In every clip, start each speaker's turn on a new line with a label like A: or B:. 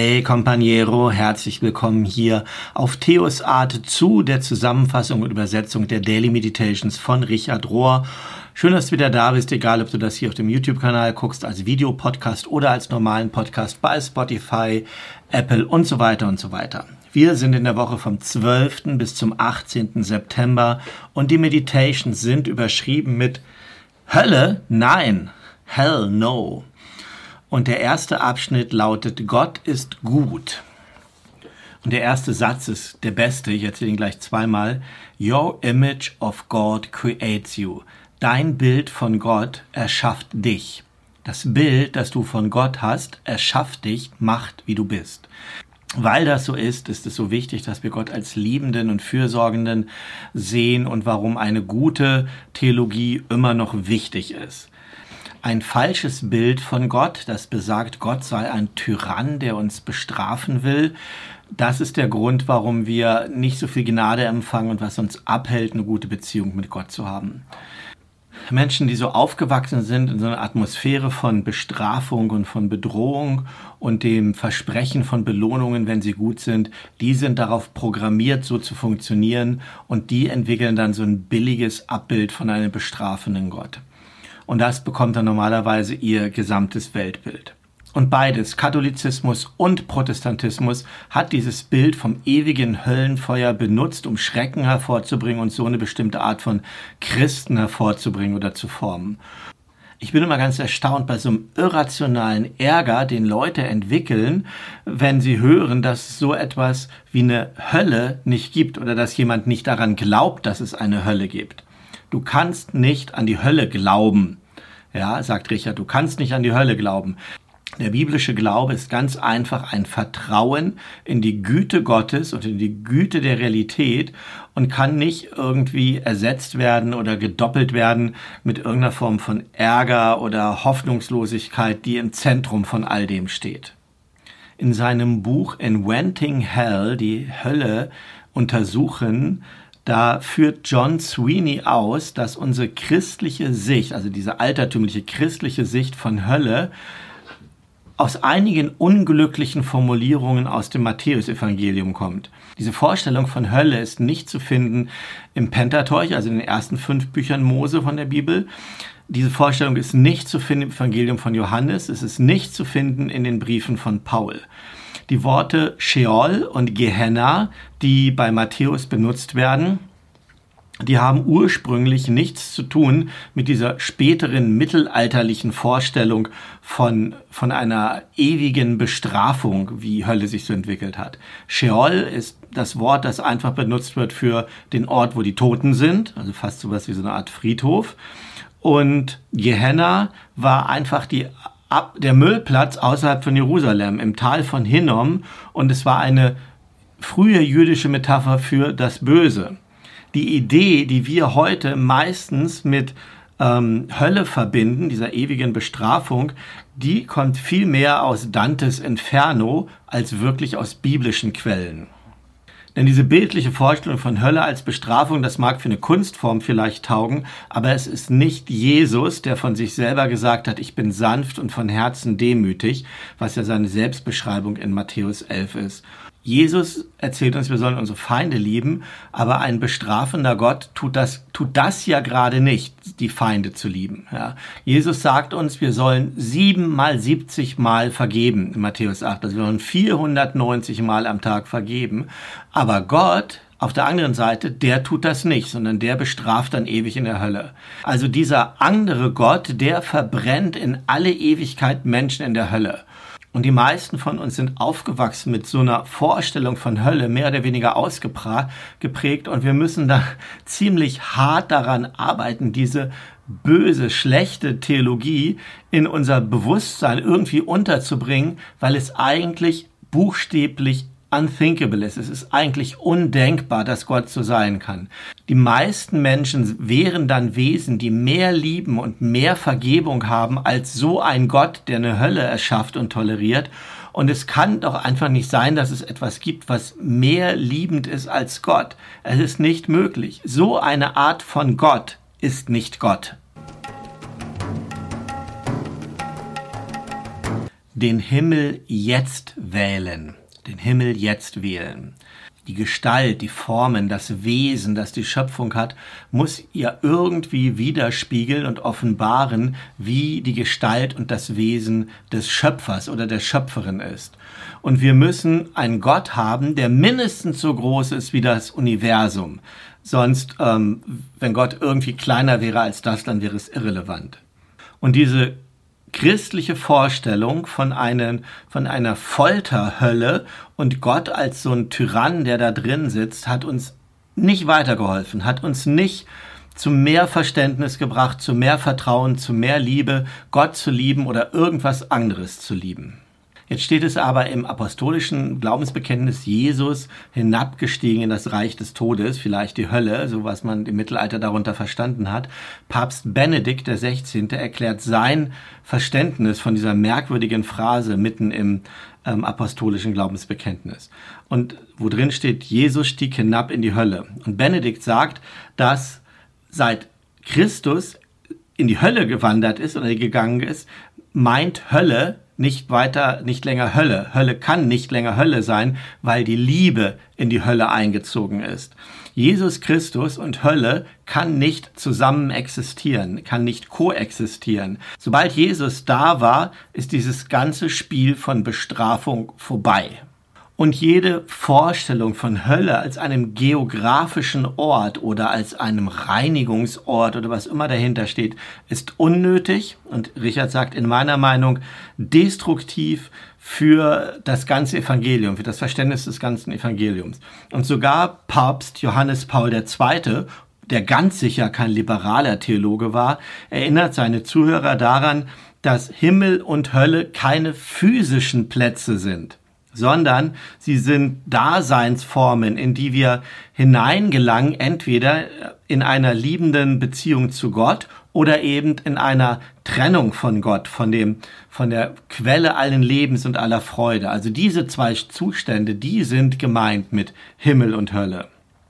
A: Hey Companiero, herzlich willkommen hier auf Theos Art zu der Zusammenfassung und Übersetzung der Daily Meditations von Richard Rohr. Schön, dass du wieder da bist, egal ob du das hier auf dem YouTube-Kanal guckst, als Videopodcast oder als normalen Podcast bei Spotify, Apple und so weiter und so weiter. Wir sind in der Woche vom 12. bis zum 18. September und die Meditations sind überschrieben mit Hölle? Nein. Hell no. Und der erste Abschnitt lautet, Gott ist gut. Und der erste Satz ist der beste, ich erzähle ihn gleich zweimal. Your image of God creates you. Dein Bild von Gott erschafft dich. Das Bild, das du von Gott hast, erschafft dich, macht, wie du bist. Weil das so ist, ist es so wichtig, dass wir Gott als Liebenden und Fürsorgenden sehen und warum eine gute Theologie immer noch wichtig ist ein falsches Bild von Gott, das besagt, Gott sei ein Tyrann, der uns bestrafen will. Das ist der Grund, warum wir nicht so viel Gnade empfangen und was uns abhält, eine gute Beziehung mit Gott zu haben. Menschen, die so aufgewachsen sind in so einer Atmosphäre von Bestrafung und von Bedrohung und dem Versprechen von Belohnungen, wenn sie gut sind, die sind darauf programmiert, so zu funktionieren und die entwickeln dann so ein billiges Abbild von einem bestrafenden Gott und das bekommt dann normalerweise ihr gesamtes Weltbild. Und beides, Katholizismus und Protestantismus, hat dieses Bild vom ewigen Höllenfeuer benutzt, um Schrecken hervorzubringen und so eine bestimmte Art von Christen hervorzubringen oder zu formen. Ich bin immer ganz erstaunt bei so einem irrationalen Ärger, den Leute entwickeln, wenn sie hören, dass es so etwas wie eine Hölle nicht gibt oder dass jemand nicht daran glaubt, dass es eine Hölle gibt. Du kannst nicht an die Hölle glauben. Ja, sagt Richard, du kannst nicht an die Hölle glauben. Der biblische Glaube ist ganz einfach ein Vertrauen in die Güte Gottes und in die Güte der Realität und kann nicht irgendwie ersetzt werden oder gedoppelt werden mit irgendeiner Form von Ärger oder Hoffnungslosigkeit, die im Zentrum von all dem steht. In seinem Buch Inventing Hell, die Hölle untersuchen, da führt John Sweeney aus, dass unsere christliche Sicht, also diese altertümliche christliche Sicht von Hölle, aus einigen unglücklichen Formulierungen aus dem Matthäusevangelium kommt. Diese Vorstellung von Hölle ist nicht zu finden im Pentateuch, also in den ersten fünf Büchern Mose von der Bibel. Diese Vorstellung ist nicht zu finden im Evangelium von Johannes, es ist nicht zu finden in den Briefen von Paul. Die Worte Sheol und Gehenna, die bei Matthäus benutzt werden, die haben ursprünglich nichts zu tun mit dieser späteren mittelalterlichen Vorstellung von, von einer ewigen Bestrafung, wie Hölle sich so entwickelt hat. Sheol ist das Wort, das einfach benutzt wird für den Ort, wo die Toten sind, also fast sowas wie so eine Art Friedhof. Und Gehenna war einfach die ab der Müllplatz außerhalb von Jerusalem im Tal von Hinnom und es war eine frühe jüdische Metapher für das Böse. Die Idee, die wir heute meistens mit ähm, Hölle verbinden, dieser ewigen Bestrafung, die kommt viel mehr aus Dantes Inferno als wirklich aus biblischen Quellen. Denn diese bildliche Vorstellung von Hölle als Bestrafung, das mag für eine Kunstform vielleicht taugen, aber es ist nicht Jesus, der von sich selber gesagt hat, ich bin sanft und von Herzen demütig, was ja seine Selbstbeschreibung in Matthäus 11 ist. Jesus erzählt uns, wir sollen unsere Feinde lieben, aber ein bestrafender Gott tut das, tut das ja gerade nicht, die Feinde zu lieben. Ja. Jesus sagt uns, wir sollen sieben mal siebzig Mal vergeben, in Matthäus 8, also wir sollen 490 Mal am Tag vergeben. Aber Gott, auf der anderen Seite, der tut das nicht, sondern der bestraft dann ewig in der Hölle. Also dieser andere Gott, der verbrennt in alle Ewigkeit Menschen in der Hölle. Und die meisten von uns sind aufgewachsen mit so einer Vorstellung von Hölle, mehr oder weniger ausgeprägt. Und wir müssen da ziemlich hart daran arbeiten, diese böse, schlechte Theologie in unser Bewusstsein irgendwie unterzubringen, weil es eigentlich buchstäblich unthinkable ist. Es ist eigentlich undenkbar, dass Gott so sein kann. Die meisten Menschen wären dann Wesen, die mehr lieben und mehr Vergebung haben als so ein Gott, der eine Hölle erschafft und toleriert. Und es kann doch einfach nicht sein, dass es etwas gibt, was mehr liebend ist als Gott. Es ist nicht möglich. So eine Art von Gott ist nicht Gott. den Himmel jetzt wählen. Den Himmel jetzt wählen die Gestalt, die Formen, das Wesen, das die Schöpfung hat, muss ihr irgendwie widerspiegeln und offenbaren, wie die Gestalt und das Wesen des Schöpfers oder der Schöpferin ist. Und wir müssen einen Gott haben, der mindestens so groß ist wie das Universum. Sonst, ähm, wenn Gott irgendwie kleiner wäre als das, dann wäre es irrelevant. Und diese christliche Vorstellung von, einen, von einer Folterhölle und Gott als so ein Tyrann, der da drin sitzt, hat uns nicht weitergeholfen, hat uns nicht zu mehr Verständnis gebracht, zu mehr Vertrauen, zu mehr Liebe, Gott zu lieben oder irgendwas anderes zu lieben. Jetzt steht es aber im apostolischen Glaubensbekenntnis Jesus hinabgestiegen in das Reich des Todes, vielleicht die Hölle, so was man im Mittelalter darunter verstanden hat. Papst Benedikt XVI. erklärt sein Verständnis von dieser merkwürdigen Phrase mitten im ähm, apostolischen Glaubensbekenntnis. Und wo drin steht, Jesus stieg hinab in die Hölle. Und Benedikt sagt, dass seit Christus in die Hölle gewandert ist oder gegangen ist, meint Hölle nicht weiter, nicht länger Hölle. Hölle kann nicht länger Hölle sein, weil die Liebe in die Hölle eingezogen ist. Jesus Christus und Hölle kann nicht zusammen existieren, kann nicht koexistieren. Sobald Jesus da war, ist dieses ganze Spiel von Bestrafung vorbei. Und jede Vorstellung von Hölle als einem geografischen Ort oder als einem Reinigungsort oder was immer dahinter steht, ist unnötig und Richard sagt in meiner Meinung destruktiv für das ganze Evangelium, für das Verständnis des ganzen Evangeliums. Und sogar Papst Johannes Paul II., der ganz sicher kein liberaler Theologe war, erinnert seine Zuhörer daran, dass Himmel und Hölle keine physischen Plätze sind sondern sie sind Daseinsformen, in die wir hineingelangen, entweder in einer liebenden Beziehung zu Gott oder eben in einer Trennung von Gott, von dem, von der Quelle allen Lebens und aller Freude. Also diese zwei Zustände, die sind gemeint mit Himmel und Hölle.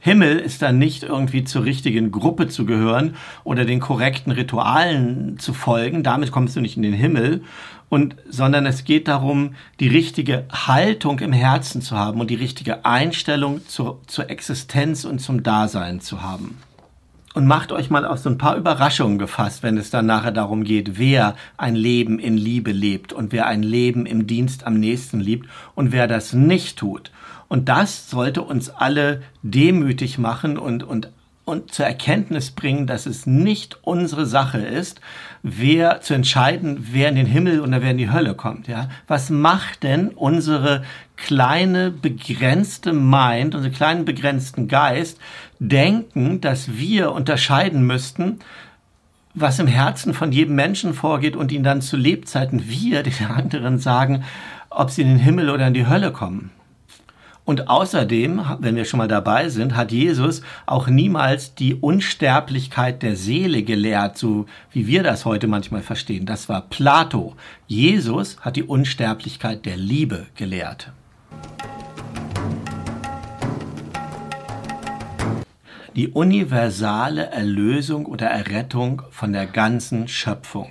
A: Himmel ist dann nicht irgendwie zur richtigen Gruppe zu gehören oder den korrekten Ritualen zu folgen. Damit kommst du nicht in den Himmel. Und, sondern es geht darum, die richtige Haltung im Herzen zu haben und die richtige Einstellung zur, zur Existenz und zum Dasein zu haben. Und macht euch mal auf so ein paar Überraschungen gefasst, wenn es dann nachher darum geht, wer ein Leben in Liebe lebt und wer ein Leben im Dienst am nächsten liebt und wer das nicht tut. Und das sollte uns alle demütig machen und, und, und zur Erkenntnis bringen, dass es nicht unsere Sache ist, wer zu entscheiden, wer in den Himmel oder wer in die Hölle kommt. Ja, was macht denn unsere kleine begrenzte Mind, unseren kleinen begrenzten Geist, denken, dass wir unterscheiden müssten, was im Herzen von jedem Menschen vorgeht und ihn dann zu Lebzeiten wir den anderen sagen, ob sie in den Himmel oder in die Hölle kommen. Und außerdem, wenn wir schon mal dabei sind, hat Jesus auch niemals die Unsterblichkeit der Seele gelehrt, so wie wir das heute manchmal verstehen. Das war Plato. Jesus hat die Unsterblichkeit der Liebe gelehrt. Die universale Erlösung oder Errettung von der ganzen Schöpfung.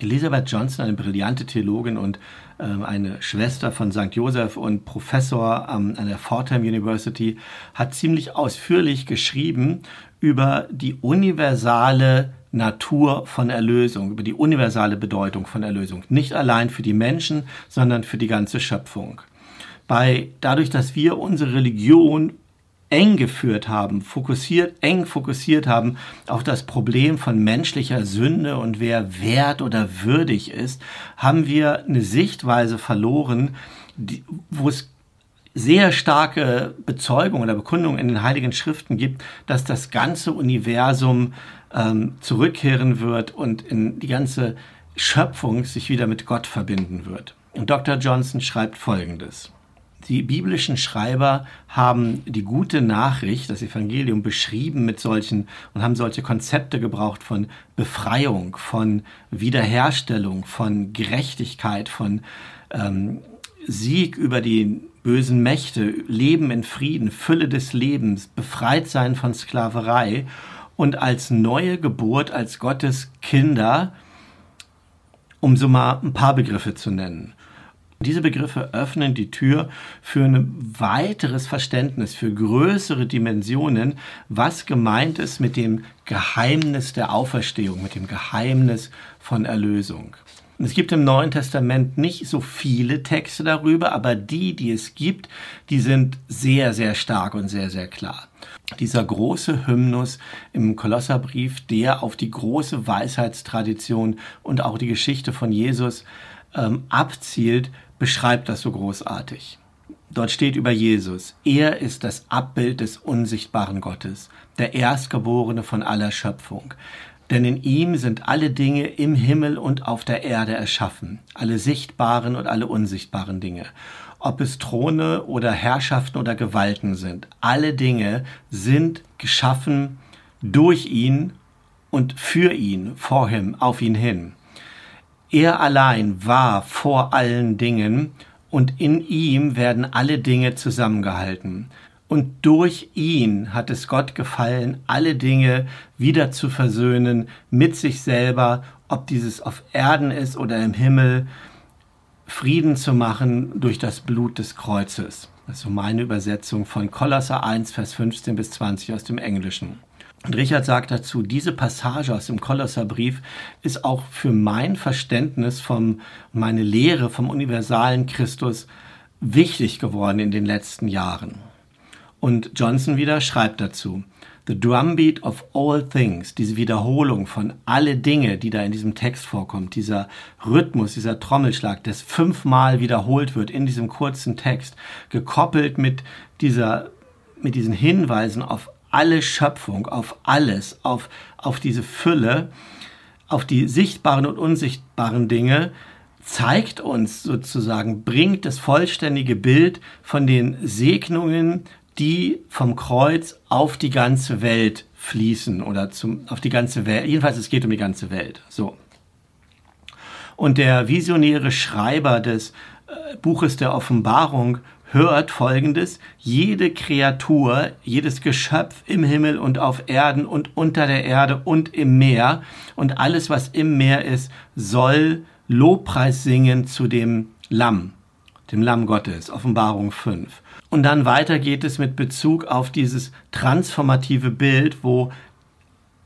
A: Elisabeth Johnson, eine brillante Theologin und ähm, eine Schwester von St. Joseph und Professor an der Fordham University, hat ziemlich ausführlich geschrieben über die universale Natur von Erlösung, über die universale Bedeutung von Erlösung. Nicht allein für die Menschen, sondern für die ganze Schöpfung. Bei, dadurch, dass wir unsere Religion eng geführt haben, fokussiert, eng fokussiert haben auf das Problem von menschlicher Sünde und wer wert oder würdig ist, haben wir eine Sichtweise verloren, die, wo es sehr starke Bezeugung oder Bekundung in den Heiligen Schriften gibt, dass das ganze Universum ähm, zurückkehren wird und in die ganze Schöpfung sich wieder mit Gott verbinden wird. Und Dr. Johnson schreibt Folgendes. Die biblischen Schreiber haben die gute Nachricht, das Evangelium beschrieben mit solchen und haben solche Konzepte gebraucht von Befreiung, von Wiederherstellung, von Gerechtigkeit, von ähm, Sieg über die bösen Mächte, Leben in Frieden, Fülle des Lebens, befreit sein von Sklaverei und als neue Geburt, als Gottes Kinder um so mal ein paar Begriffe zu nennen. Diese Begriffe öffnen die Tür für ein weiteres Verständnis, für größere Dimensionen, was gemeint ist mit dem Geheimnis der Auferstehung, mit dem Geheimnis von Erlösung. Es gibt im Neuen Testament nicht so viele Texte darüber, aber die, die es gibt, die sind sehr, sehr stark und sehr, sehr klar. Dieser große Hymnus im Kolosserbrief, der auf die große Weisheitstradition und auch die Geschichte von Jesus ähm, abzielt, beschreibt das so großartig. Dort steht über Jesus, er ist das Abbild des unsichtbaren Gottes, der Erstgeborene von aller Schöpfung. Denn in ihm sind alle Dinge im Himmel und auf der Erde erschaffen, alle sichtbaren und alle unsichtbaren Dinge. Ob es Throne oder Herrschaften oder Gewalten sind, alle Dinge sind geschaffen durch ihn und für ihn, vor ihm, auf ihn hin. Er allein war vor allen Dingen und in ihm werden alle Dinge zusammengehalten. Und durch ihn hat es Gott gefallen, alle Dinge wieder zu versöhnen mit sich selber, ob dieses auf Erden ist oder im Himmel, Frieden zu machen durch das Blut des Kreuzes. Das ist so meine Übersetzung von Kolosser 1, Vers 15 bis 20 aus dem Englischen. Und Richard sagt dazu, diese Passage aus dem Kolosserbrief ist auch für mein Verständnis vom, meine Lehre vom universalen Christus wichtig geworden in den letzten Jahren. Und Johnson wieder schreibt dazu, The drumbeat of all things, diese Wiederholung von alle Dinge, die da in diesem Text vorkommt, dieser Rhythmus, dieser Trommelschlag, das fünfmal wiederholt wird in diesem kurzen Text, gekoppelt mit dieser, mit diesen Hinweisen auf alle Schöpfung, auf alles, auf, auf diese Fülle, auf die sichtbaren und unsichtbaren Dinge, zeigt uns sozusagen, bringt das vollständige Bild von den Segnungen, die vom Kreuz auf die ganze Welt fließen oder zum, auf die ganze Welt. Jedenfalls, es geht um die ganze Welt. So. Und der visionäre Schreiber des äh, Buches der Offenbarung hört Folgendes, jede Kreatur, jedes Geschöpf im Himmel und auf Erden und unter der Erde und im Meer und alles, was im Meer ist, soll Lobpreis singen zu dem Lamm, dem Lamm Gottes, Offenbarung 5. Und dann weiter geht es mit Bezug auf dieses transformative Bild, wo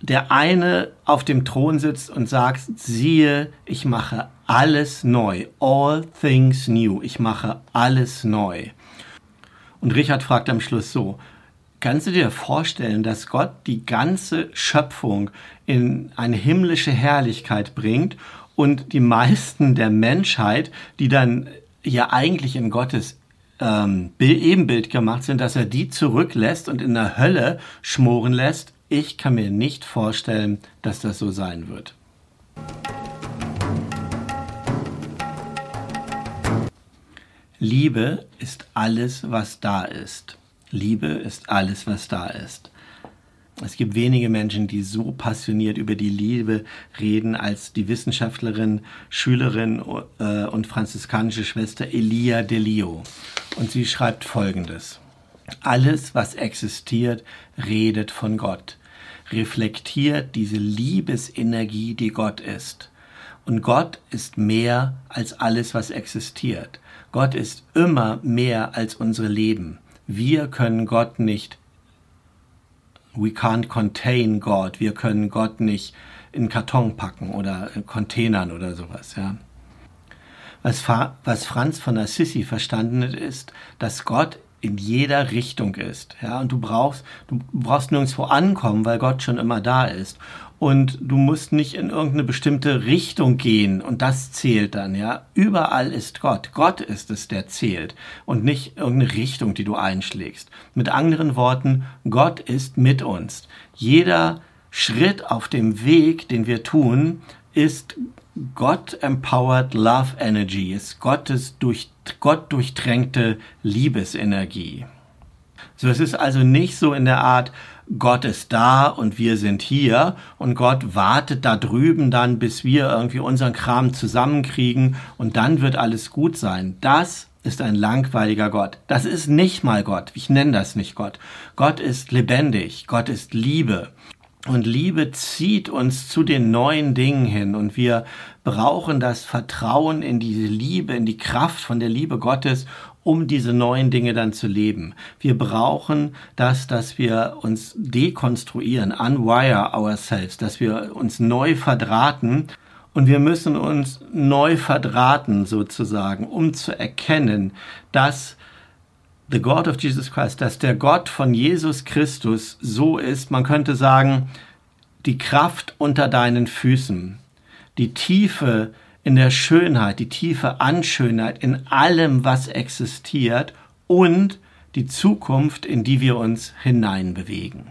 A: der eine auf dem Thron sitzt und sagt, siehe, ich mache alles neu. All things new. Ich mache alles neu. Und Richard fragt am Schluss so, kannst du dir vorstellen, dass Gott die ganze Schöpfung in eine himmlische Herrlichkeit bringt und die meisten der Menschheit, die dann ja eigentlich in Gottes ähm, Ebenbild gemacht sind, dass er die zurücklässt und in der Hölle schmoren lässt, ich kann mir nicht vorstellen, dass das so sein wird. Liebe ist alles, was da ist. Liebe ist alles, was da ist. Es gibt wenige Menschen, die so passioniert über die Liebe reden als die Wissenschaftlerin, Schülerin äh, und franziskanische Schwester Elia Delio. Und sie schreibt Folgendes. Alles, was existiert, redet von Gott reflektiert diese Liebesenergie, die Gott ist. Und Gott ist mehr als alles, was existiert. Gott ist immer mehr als unsere Leben. Wir können Gott nicht, we can't contain God. Wir können Gott nicht in Karton packen oder in Containern oder sowas, ja. Was, was Franz von Assisi verstanden hat, ist, dass Gott in jeder Richtung ist. Ja, und du brauchst, du brauchst nirgendwo ankommen, weil Gott schon immer da ist. Und du musst nicht in irgendeine bestimmte Richtung gehen und das zählt dann, ja. Überall ist Gott. Gott ist es, der zählt und nicht irgendeine Richtung, die du einschlägst. Mit anderen Worten, Gott ist mit uns. Jeder Schritt auf dem Weg, den wir tun, ist Gott empowered Love Energy, ist Gottes durch, Gott durchtränkte Liebesenergie. So, es ist also nicht so in der Art, Gott ist da und wir sind hier und Gott wartet da drüben dann, bis wir irgendwie unseren Kram zusammenkriegen und dann wird alles gut sein. Das ist ein langweiliger Gott. Das ist nicht mal Gott. Ich nenne das nicht Gott. Gott ist lebendig. Gott ist Liebe. Und Liebe zieht uns zu den neuen Dingen hin und wir brauchen das Vertrauen in diese Liebe, in die Kraft von der Liebe Gottes, um diese neuen Dinge dann zu leben. Wir brauchen das, dass wir uns dekonstruieren, unwire ourselves, dass wir uns neu verdrahten und wir müssen uns neu verdrahten sozusagen, um zu erkennen, dass the God of Jesus Christ, dass der Gott von Jesus Christus so ist, man könnte sagen, die Kraft unter deinen Füßen, die Tiefe in der Schönheit, die tiefe Anschönheit in allem, was existiert und die Zukunft, in die wir uns hineinbewegen.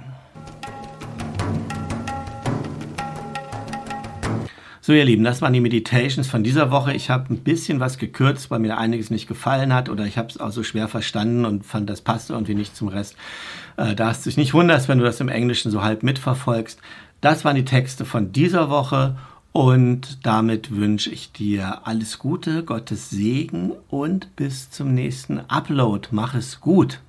A: So, ihr Lieben, das waren die Meditations von dieser Woche. Ich habe ein bisschen was gekürzt, weil mir einiges nicht gefallen hat oder ich habe es auch so schwer verstanden und fand, das passte irgendwie nicht zum Rest. Äh, da hast du dich nicht wunderst, wenn du das im Englischen so halb mitverfolgst. Das waren die Texte von dieser Woche und damit wünsche ich dir alles Gute, Gottes Segen und bis zum nächsten Upload. Mach es gut.